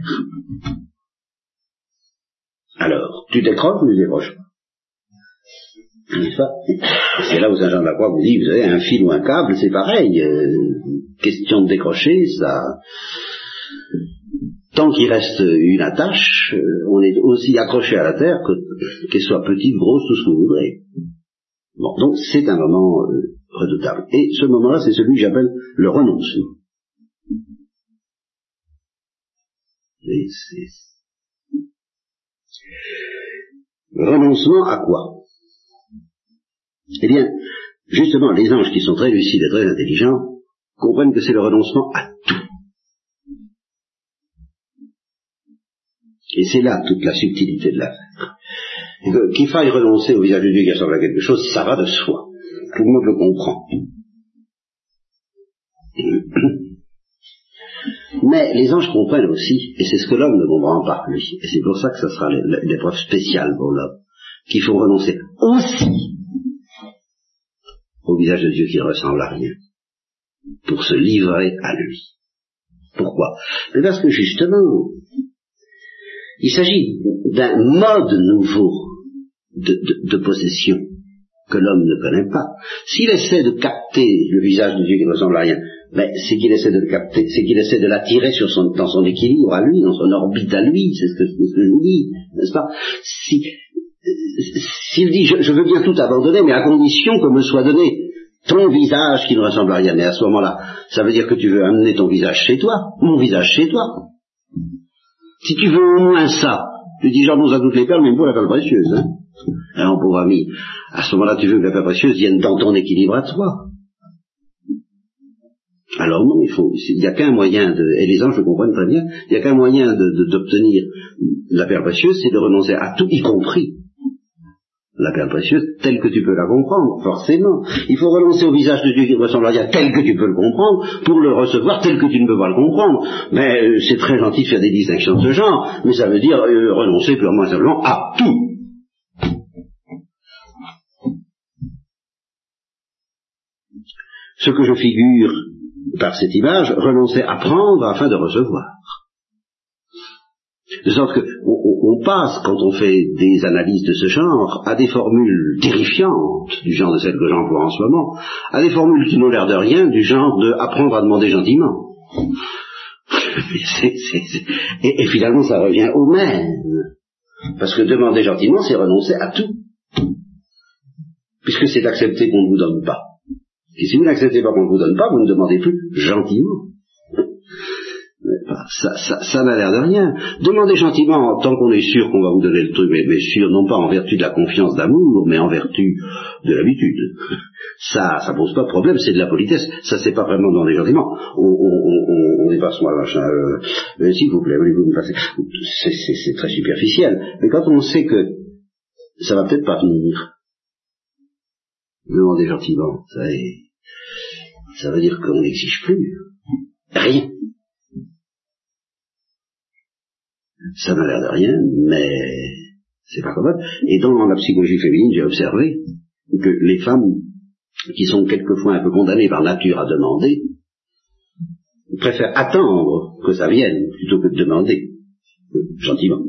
Alors, tu décroches ou tu décroches pas? C'est là où Saint Jean de la Croix vous dit, vous avez un fil ou un câble, c'est pareil. Euh, question de décrocher, ça, tant qu'il reste une attache, euh, on est aussi accroché à la terre que qu'elle soit petite, grosse, tout ce que vous voudrez. Bon, donc c'est un moment euh, redoutable. Et ce moment-là, c'est celui que j'appelle le renoncement. Renoncement à quoi? Eh bien, justement, les anges qui sont très lucides et très intelligents comprennent que c'est le renoncement à tout. Et c'est là toute la subtilité de l'affaire. Qu'il faille renoncer au visage de Dieu qui ressemble à quelque chose, ça va de soi. Tout le monde le comprend. <clears throat> Mais les anges comprennent aussi, et c'est ce que l'homme ne comprend pas, lui, et c'est pour ça que ce sera l'épreuve spéciale pour l'homme, qu'il faut renoncer aussi au visage de Dieu qui ne ressemble à rien, pour se livrer à lui. Pourquoi? Parce que justement, il s'agit d'un mode nouveau de, possession que l'homme ne connaît pas. S'il essaie de capter le visage de Dieu qui ne ressemble à rien, mais c'est qu'il essaie de le capter, c'est qu'il essaie de l'attirer dans son équilibre à lui, dans son orbite à lui, c'est ce que, je vous dis, n'est-ce pas? Si, S'il dit je, veux bien tout abandonner, mais à condition que me soit donné ton visage qui ne ressemble à rien, mais à ce moment-là, ça veut dire que tu veux amener ton visage chez toi, mon visage chez toi. Si tu veux au moins ça, tu dis j'en à toutes les perles, mais pour la perle précieuse. Hein Alors, pauvre ami, à ce moment-là, tu veux que la perle précieuse vienne dans ton équilibre à toi. Alors non, il faut, il n'y a qu'un moyen de, et les anges le comprennent très bien, il n'y a qu'un moyen d'obtenir de, la perle précieuse, c'est de renoncer à tout, y compris la perle précieuse, telle que tu peux la comprendre, forcément. Il faut renoncer au visage de Dieu qui ressemble à Dieu tel que tu peux le comprendre, pour le recevoir tel que tu ne peux pas le comprendre. Mais euh, c'est très gentil de faire des distinctions de ce genre, mais ça veut dire euh, renoncer purement et simplement à tout. Ce que je figure par cette image, renoncer à prendre afin de recevoir. De sorte qu'on passe, quand on fait des analyses de ce genre, à des formules terrifiantes, du genre de celles que j'emploie en ce moment, à des formules qui n'ont l'air de rien, du genre de apprendre à demander gentiment. Et, finalement, ça revient au même. Parce que demander gentiment, c'est renoncer à tout. Puisque c'est accepter qu'on ne vous donne pas. Et si vous n'acceptez pas qu'on ne vous donne pas, vous ne demandez plus gentiment. Ça, n'a l'air de rien. Demandez gentiment, tant qu'on est sûr qu'on va vous donner le truc, mais, sûr non pas en vertu de la confiance d'amour, mais en vertu de l'habitude. Ça, ça pose pas de problème, c'est de la politesse. Ça, c'est pas vraiment demander gentiment. On, on, dépasse moi, machin. Euh, S'il vous plaît, voulez-vous me passer? C'est très superficiel. Mais quand on sait que ça va peut-être pas venir, demandez gentiment, ça, ça veut dire qu'on n'exige plus rien. Ça n'a l'air de rien, mais c'est pas commode. Et dans la psychologie féminine, j'ai observé que les femmes qui sont quelquefois un peu condamnées par nature à demander, préfèrent attendre que ça vienne plutôt que de demander. Gentiment. <laughs>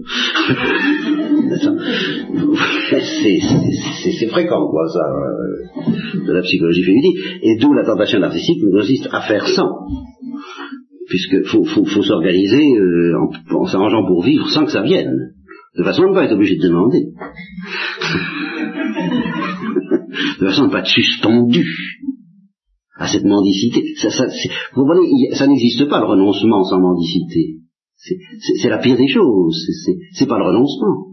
c'est fréquent, quoi, ça, euh, de la psychologie féminine. Et d'où la tentation narcissique consiste à faire sans puisque faut, faut, s'organiser euh, en, s'arrangeant pour vivre sans que ça vienne, de façon à ne pas être obligé de demander, <laughs> de façon à ne pas être suspendu à cette mendicité. Ça, ça, vous voyez, ça n'existe pas le renoncement sans mendicité. C'est la pire des choses. C'est pas le renoncement.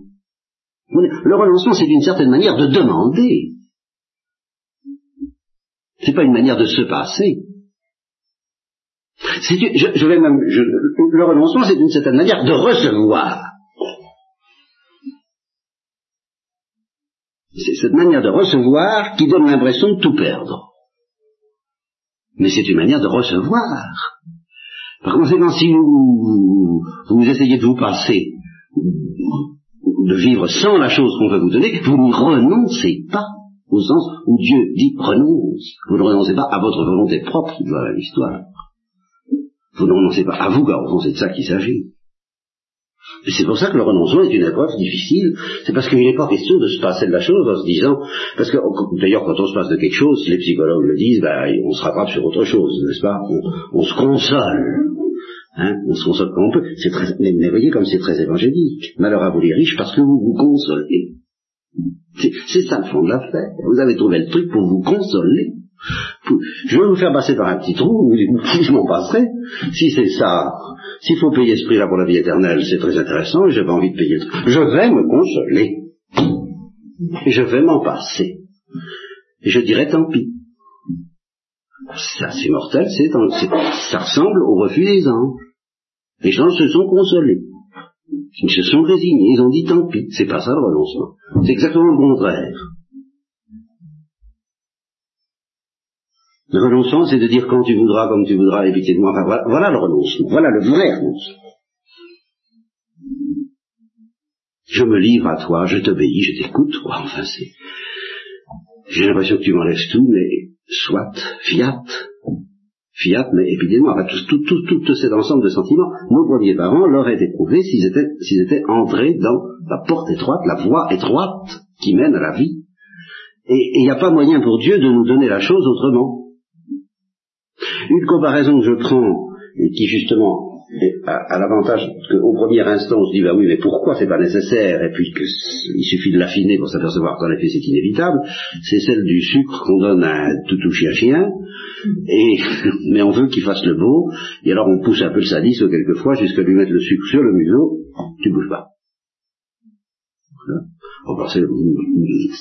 Le renoncement, c'est d'une certaine manière de demander. C'est pas une manière de se passer. Je, vais même, le renoncement, c'est d'une certaine manière de recevoir. C'est cette manière de recevoir qui donne l'impression de tout perdre. Mais c'est une manière de recevoir. Par conséquent, si vous, vous, essayez de vous passer, de vivre sans la chose qu'on veut vous donner, vous n'y renoncez pas, au sens où Dieu dit renonce. Vous ne renoncez pas à votre volonté propre, voilà l'histoire. Vous ne renoncez pas à vous, car au fond c'est de ça qu'il s'agit. Et c'est pour ça que le renoncement est une épreuve difficile. C'est parce qu'il n'est pas question de se passer de la chose en se disant, parce que d'ailleurs quand on se passe de quelque chose, les psychologues le disent, ben, on se rattrape sur autre chose, n'est-ce pas? On, se console. Hein on se console comme on peut. C'est très, mais, mais voyez comme c'est très évangélique. Malheur à vous les riches parce que vous vous consolez. C'est ça le fond de l'affaire. Vous avez trouvé le truc pour vous consoler. Je vais vous faire passer par un petit trou, je <laughs> m'en passerai. Si c'est ça, s'il faut payer ce prix-là pour la vie éternelle, c'est très intéressant, pas envie de payer. Je vais me consoler. Je vais m'en passer. Et je dirai tant pis. Ça, c'est mortel, c'est, ça ressemble au refus des anges. Les gens se sont consolés. Ils se sont résignés, ils ont dit tant pis. C'est pas ça le renoncement. C'est exactement le contraire. Le renoncement, c'est de dire quand tu voudras, comme tu voudras, et de moi. Enfin, voilà, le renoncement. Voilà le vrai renoncement. Je me livre à toi, je t'obéis, je t'écoute. Enfin, c'est. J'ai l'impression que tu m'enlèves tout, mais soit, fiat, fiat, mais évidemment, enfin, tout, tout, tout, tout, cet ensemble de sentiments, nos premiers parents l'auraient éprouvé s'ils étaient, s'ils étaient entrés dans la porte étroite, la voie étroite qui mène à la vie. Et il n'y a pas moyen pour Dieu de nous donner la chose autrement. Une comparaison que je prends, et qui justement a, l'avantage qu'au premier instant on se dit bah oui mais pourquoi c'est pas nécessaire et puis qu'il suffit de l'affiner pour s'apercevoir qu'en effet c'est inévitable, c'est celle du sucre qu'on donne à un toutou chien chien et <laughs> mais on veut qu'il fasse le beau et alors on pousse un peu le sadisme quelquefois jusqu'à lui mettre le sucre sur le museau, tu bouges pas. On pensait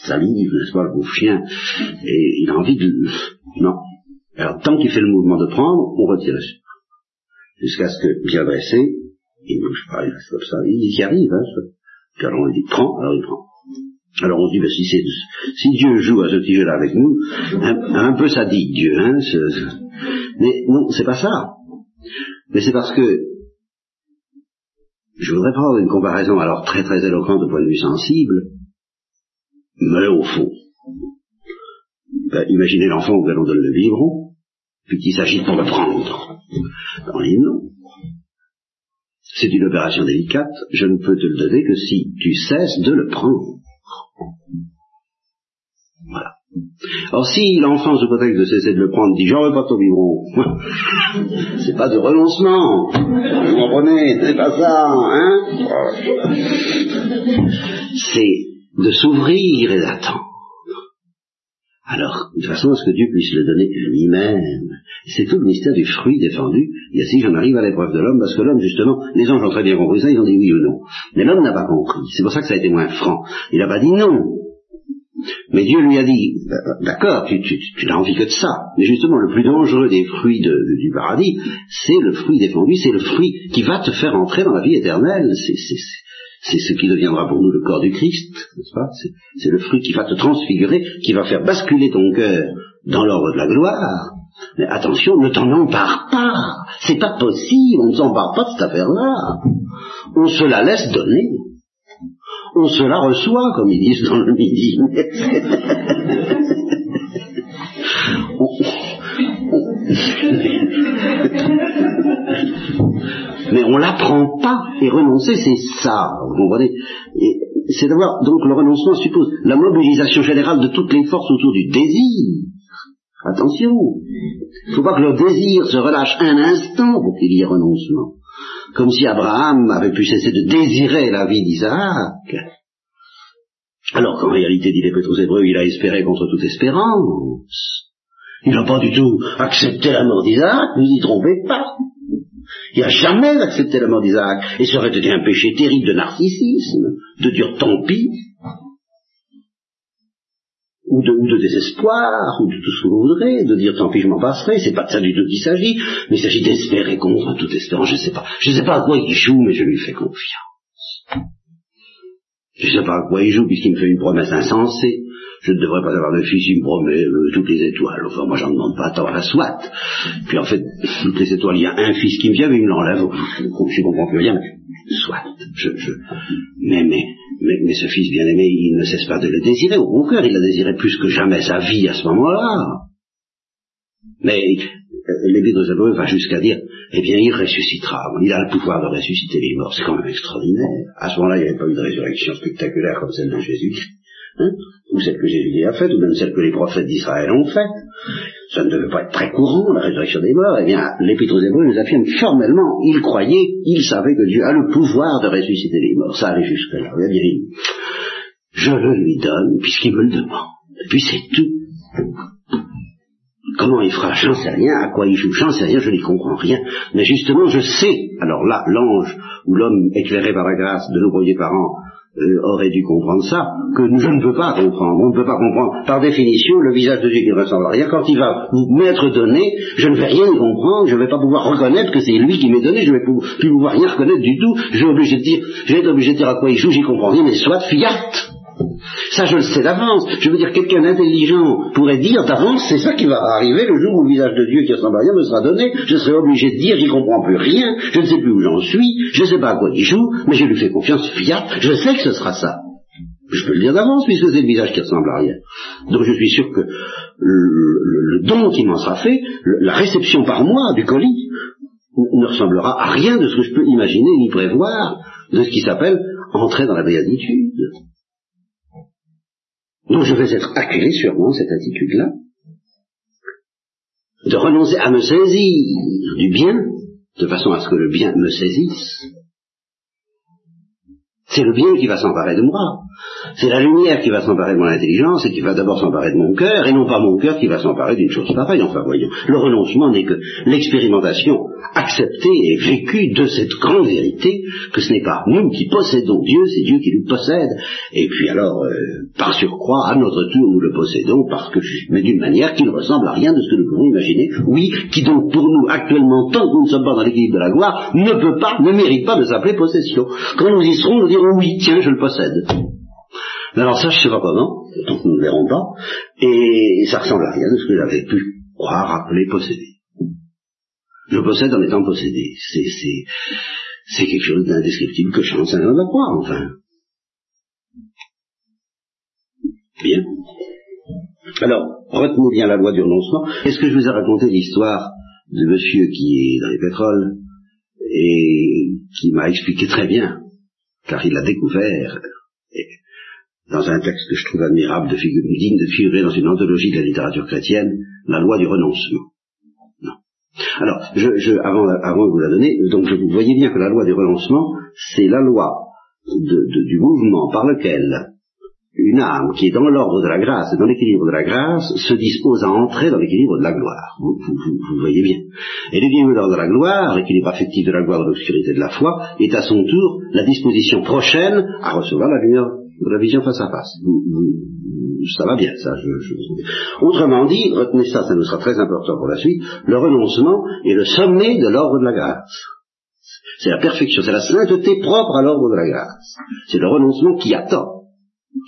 salive, n'est-ce pas, le beau chien, et il a envie de... Non, alors, tant qu'il fait le mouvement de prendre, on retire le sucre. Jusqu'à ce que, bien dressé, il bouge pas, il reste comme ça. Il y arrive, hein. Puis alors on lui dit, prends, alors il prend. Alors on se dit, ben, si, si, Dieu joue à ce petit jeu-là avec nous, un, peu sadique Dieu, hein, mais non, c'est pas ça. Mais c'est parce que je voudrais prendre une comparaison alors très très éloquente de point de vue sensible, mais au fond, imaginez l'enfant auquel on donne le biberon, puis qu'il s'agit pour le prendre. On dit non. C'est une opération délicate, je ne peux te le donner que si tu cesses de le prendre. Voilà. Or si l'enfant, sous prétexte de cesser de le prendre, dit j'en veux pas ton biberon, <laughs> c'est pas de renoncement, vous comprenez, c'est pas ça, hein? C'est de s'ouvrir et d'attendre. Alors, de façon à ce que Dieu puisse le donner lui-même? C'est tout le mystère du fruit défendu. Et ainsi, j'en arrive à l'épreuve de l'homme, parce que l'homme, justement, les anges ont très bien compris ça, ils ont dit oui ou non. Mais l'homme n'a pas compris. C'est pour ça que ça a été moins franc. Il n'a pas dit non. Mais Dieu lui a dit, d'accord, tu, n'as envie que de ça. Mais justement, le plus dangereux des fruits du paradis, c'est le fruit défendu, c'est le fruit qui va te faire entrer dans la vie éternelle. C'est ce qui deviendra pour nous le corps du Christ, n'est-ce pas C'est le fruit qui va te transfigurer, qui va faire basculer ton cœur dans l'ordre de la gloire. Mais attention, ne t'en empare pas. C'est pas possible, on ne s'empare pas de cette affaire-là. On se la laisse donner on se la reçoit, comme ils disent dans le midi. Mais on l'apprend pas, et renoncer, c'est ça, vous comprenez? C'est d'avoir, donc le renoncement suppose la mobilisation générale de toutes les forces autour du désir. Attention, il ne faut pas que le désir se relâche un instant pour qu'il y ait renoncement comme si Abraham avait pu cesser de désirer la vie d'Isaac. Alors qu'en réalité, dit l'Épître aux Hébreux, il a espéré contre toute espérance. Il n'a pas du tout accepté la mort d'Isaac, ne vous y trompez pas. Il n'a jamais accepté la mort d'Isaac, et ça aurait été un péché terrible de narcissisme, de dire tant pis, ou de, désespoir, ou de tout ce que vous voudrez, de dire tant pis je m'en passerai, c'est pas de ça du tout qu'il s'agit, mais il s'agit d'espérer contre toute espérance, je sais pas. Je sais pas à quoi il joue, mais je lui fais confiance. Je sais pas à quoi il joue, puisqu'il me fait une promesse insensée. Je ne devrais pas avoir de fils, il me promet euh, toutes les étoiles. Enfin, moi, j'en demande pas tant à soit. Puis, en fait, toutes les étoiles, il y a un fils qui me vient, mais il me l'enlève. Je, comprends plus rien, mais soit. Je, je, mais, mais, mais, ce fils bien-aimé, il ne cesse pas de le désirer. Au contraire, il a désiré plus que jamais sa vie à ce moment-là. Mais euh, l'Épître aux Hébreux va jusqu'à dire, eh bien, il ressuscitera. Il a le pouvoir de ressusciter les morts. C'est quand même extraordinaire. À ce moment-là, il n'y avait pas eu de résurrection spectaculaire comme celle de Jésus. Hein ou celle que Jésus a faite, ou même celle que les prophètes d'Israël ont faite. Ça ne devait pas être très courant, la résurrection des morts. Eh bien, l'Épître aux Hébreux nous affirme formellement, il croyait, il savait que Dieu a le pouvoir de ressusciter les morts. Ça arrive jusque-là. Eh bien, je le lui donne, puisqu'il me le demande. Et puis c'est tout. Comment il fera, j'en sais rien, à quoi il joue, j'en sais rien, je n'y comprends rien. Mais justement, je sais, alors là, l'ange ou l'homme éclairé par la grâce de nos premiers parents euh, aurait dû comprendre ça, que je ne peux pas comprendre. On ne peut pas comprendre, par définition, le visage de Dieu qui ne ressemble à rien. Quand il va m'être donné, je ne vais rien comprendre, je ne vais pas pouvoir reconnaître que c'est lui qui m'est donné, je ne vais plus pouvoir rien reconnaître du tout. Je vais, obligé de dire, je vais être obligé de dire à quoi il joue, j'y comprends rien, mais soit fiat. Ça, je le sais d'avance. Je veux dire, quelqu'un d'intelligent pourrait dire d'avance, c'est ça qui va arriver le jour où le visage de Dieu qui ressemble à rien me sera donné. Je serai obligé de dire, j'y comprends plus rien, je ne sais plus où j'en suis, je ne sais pas à quoi il joue, mais je lui fais confiance, fiat, je sais que ce sera ça. Je peux le dire d'avance, puisque c'est le visage qui ressemble à rien. Donc je suis sûr que le, don qui m'en sera fait, la réception par moi du colis, ne ressemblera à rien de ce que je peux imaginer ni prévoir de ce qui s'appelle entrer dans la béatitude. Donc je vais être acculé sûrement cette attitude-là, de renoncer à me saisir du bien, de façon à ce que le bien me saisisse. C'est le bien qui va s'emparer de moi. C'est la lumière qui va s'emparer de mon intelligence et qui va d'abord s'emparer de mon cœur, et non pas mon cœur qui va s'emparer d'une chose pareille. Enfin, voyons, le renoncement n'est que l'expérimentation acceptée et vécue de cette grande vérité que ce n'est pas nous qui possédons Dieu, c'est Dieu qui nous possède. Et puis alors, euh, par surcroît, à notre tour, nous le possédons parce que, mais d'une manière qui ne ressemble à rien de ce que nous pouvons imaginer. Oui, qui donc pour nous actuellement, tant que nous ne sommes pas dans l'équilibre de la gloire, ne peut pas, ne mérite pas de s'appeler possession. Quand nous y serons, nous dirons oui, tiens, je le possède. Mais alors ça, je ne sais pas comment, donc nous ne verrons pas, et ça ressemble à rien de ce que j'avais pu croire, appeler, posséder. Je possède en étant possédé. C'est quelque chose d'indescriptible que chance un homme à croire, enfin. Bien. Alors, retenez bien la loi du renoncement. Est-ce que je vous ai raconté l'histoire de monsieur qui est dans les pétroles et qui m'a expliqué très bien, car il l'a découvert, dans un texte que je trouve admirable, de figure, digne de figurer dans une anthologie de la littérature chrétienne, la loi du renoncement. Alors, je, je, avant, avant de vous la donner, donc vous voyez bien que la loi du renoncement, c'est la loi du mouvement par lequel une âme qui est dans l'ordre de la grâce et dans l'équilibre de la grâce se dispose à entrer dans l'équilibre de la gloire. Vous, vous, voyez bien. Et l'équilibre de la gloire, l'équilibre affectif de la gloire de l'obscurité de la foi, est à son tour la disposition prochaine à recevoir la lumière de la vision face à face. Ça va bien, ça. Je, Autrement dit, retenez ça, ça nous sera très important pour la suite, le renoncement est le sommet de l'ordre de la grâce. C'est la perfection, c'est la sainteté propre à l'ordre de la grâce. C'est le renoncement qui attend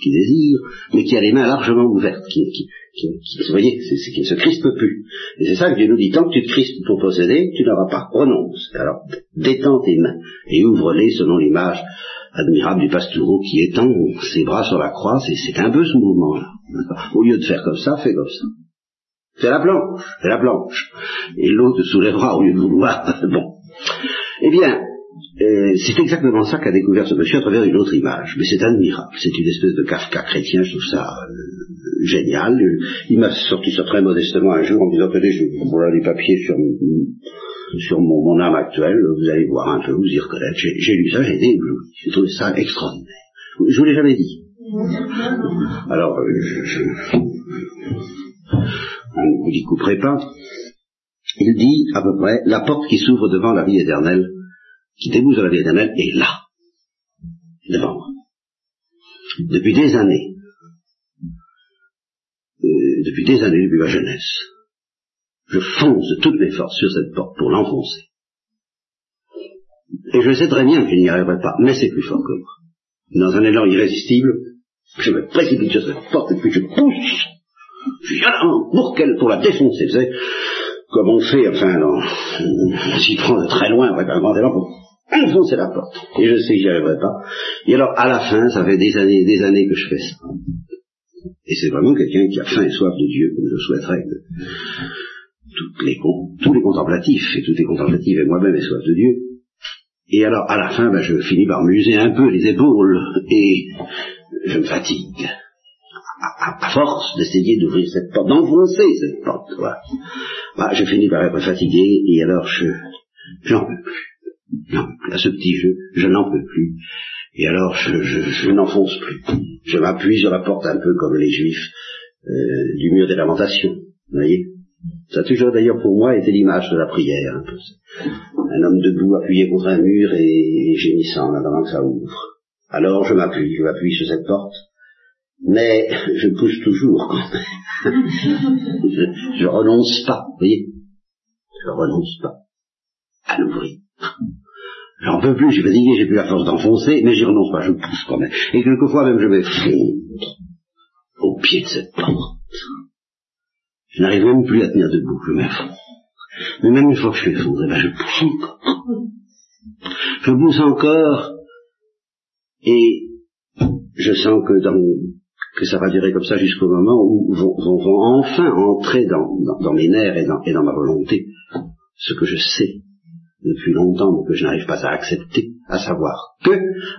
qui désire, mais qui a les mains largement ouvertes, qui, vous voyez, c'est, qui ne se crispe plus. Et c'est ça que Dieu nous dit, tant que tu te crispes pour posséder, tu n'auras pas. Renonce. Alors, détends tes mains et ouvre-les selon l'image admirable du pastoureau qui étend ses bras sur la croix. C'est, un peu ce mouvement-là. Au lieu de faire comme ça, fais comme ça. Fais la planche, fais la planche. Et l'autre soulèvera au lieu de vouloir. <laughs> bon. Eh bien, c'est exactement ça qu'a découvert ce monsieur à travers une autre image. Mais c'est admirable. C'est une espèce de Kafka chrétien, je trouve ça euh, génial. Il m'a sorti ça très modestement un jour en me disant, attendez, je voilà les papiers sur, sur mon, mon, âme actuelle, vous allez voir un peu, vous y reconnaître. J'ai lu ça, j'ai été ébloui. J'ai trouvé ça extraordinaire. Je vous l'ai jamais dit. Alors, euh, je, je, vous y couperait pas. Il dit à peu près la porte qui s'ouvre devant la vie éternelle qui débouche dans la vie éternelle est là, devant moi. Depuis des années, euh, depuis des années, depuis ma jeunesse, je fonce de toutes mes forces sur cette porte pour l'enfoncer. Et je sais très bien que je n'y arriverai pas, mais c'est plus fort que moi. Dans un élan irrésistible, je me précipite sur cette porte et puis je pousse violemment pour qu'elle, pour la défoncer, vous savez, comme on fait, enfin, on s'y prend de très loin avec un grand élan pour enfoncer la porte. Et je sais que j'y arriverai pas. Et alors, à la fin, ça fait des années et des années que je fais ça. Et c'est vraiment quelqu'un qui a faim et soif de Dieu, comme je souhaiterais que toutes les, tous les contemplatifs, et toutes les contemplatives et moi-même aient soif de Dieu. Et alors, à la fin, ben, je finis par m'user un peu les épaules, et je me fatigue. À, force d'essayer d'ouvrir cette porte, d'enfoncer cette porte, voilà. Ben, je finis par être fatigué, et alors je, j'en peux plus. Non, à ce petit jeu, je n'en peux plus. Et alors, je, je, n'enfonce plus. Je m'appuie sur la porte un peu comme les juifs euh, du mur des lamentations. Vous voyez Ça a toujours d'ailleurs pour moi été l'image de la prière. Un, peu. un homme debout appuyé contre un mur et, gémissant en attendant que ça ouvre. Alors je m'appuie, je m'appuie sur cette porte. Mais je pousse toujours quand même. je, <laughs> je renonce pas, vous voyez Je renonce pas à l'ouvrir. J'en peux plus, j'ai fatigué, j'ai plus la force d'enfoncer, mais j'y renonce pas, je pousse quand même. Et quelquefois même je vais fondre au pied de cette porte. Je n'arrive même plus à tenir debout, je m'effondre. Mais même une fois que je suis effondré, ben je pousse encore. Je pousse encore, et je sens que dans, que ça va durer comme ça jusqu'au moment où vont, vont, vont enfin entrer dans, dans, mes nerfs et dans, et dans ma volonté ce que je sais depuis longtemps, mais que je n'arrive pas à accepter, à savoir que,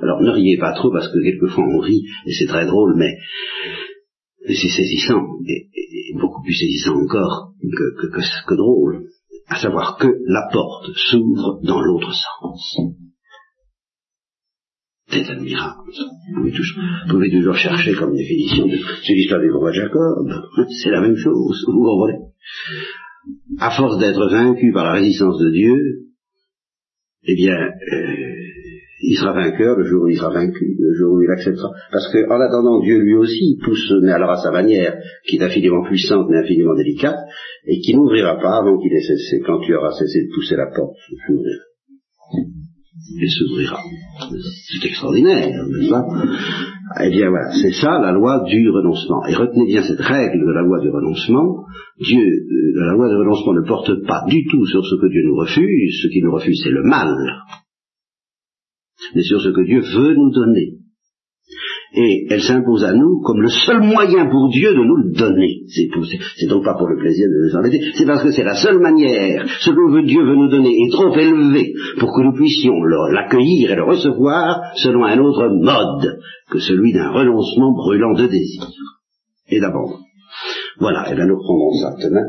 alors ne riez pas trop parce que quelquefois on rit, et c'est très drôle, mais, c'est saisissant, et, beaucoup plus saisissant encore que, que, que, drôle, à savoir que la porte s'ouvre dans l'autre sens. C'est admirable. Vous pouvez, toujours, chercher comme définition de c'est l'histoire du roi Jacob. C'est la même chose, vous comprenez. À force d'être vaincu par la résistance de Dieu, eh bien, euh, il sera vainqueur le jour où il sera vaincu, le jour où il acceptera. Parce que, en attendant, Dieu lui aussi pousse, mais alors à sa manière, qui est infiniment puissante mais infiniment délicate, et qui n'ouvrira pas avant qu'il ait cessé, quand tu auras cessé de pousser la porte, s'ouvrira. Il s'ouvrira. C'est extraordinaire, n'est-ce pas? Eh bien voilà, c'est ça la loi du renoncement. Et retenez bien cette règle de la loi du renoncement. Dieu, euh, la loi du renoncement ne porte pas du tout sur ce que Dieu nous refuse. Ce qu'il nous refuse, c'est le mal. Mais sur ce que Dieu veut nous donner et elle s'impose à nous comme le seul moyen pour Dieu de nous le donner. C'est donc pas pour le plaisir de nous embêter, c'est parce que c'est la seule manière. Ce que Dieu veut nous donner est trop élevé pour que nous puissions l'accueillir et le recevoir selon un autre mode que celui d'un renoncement brûlant de désir et d'abandon. Voilà, et bien nous reprendrons ça demain.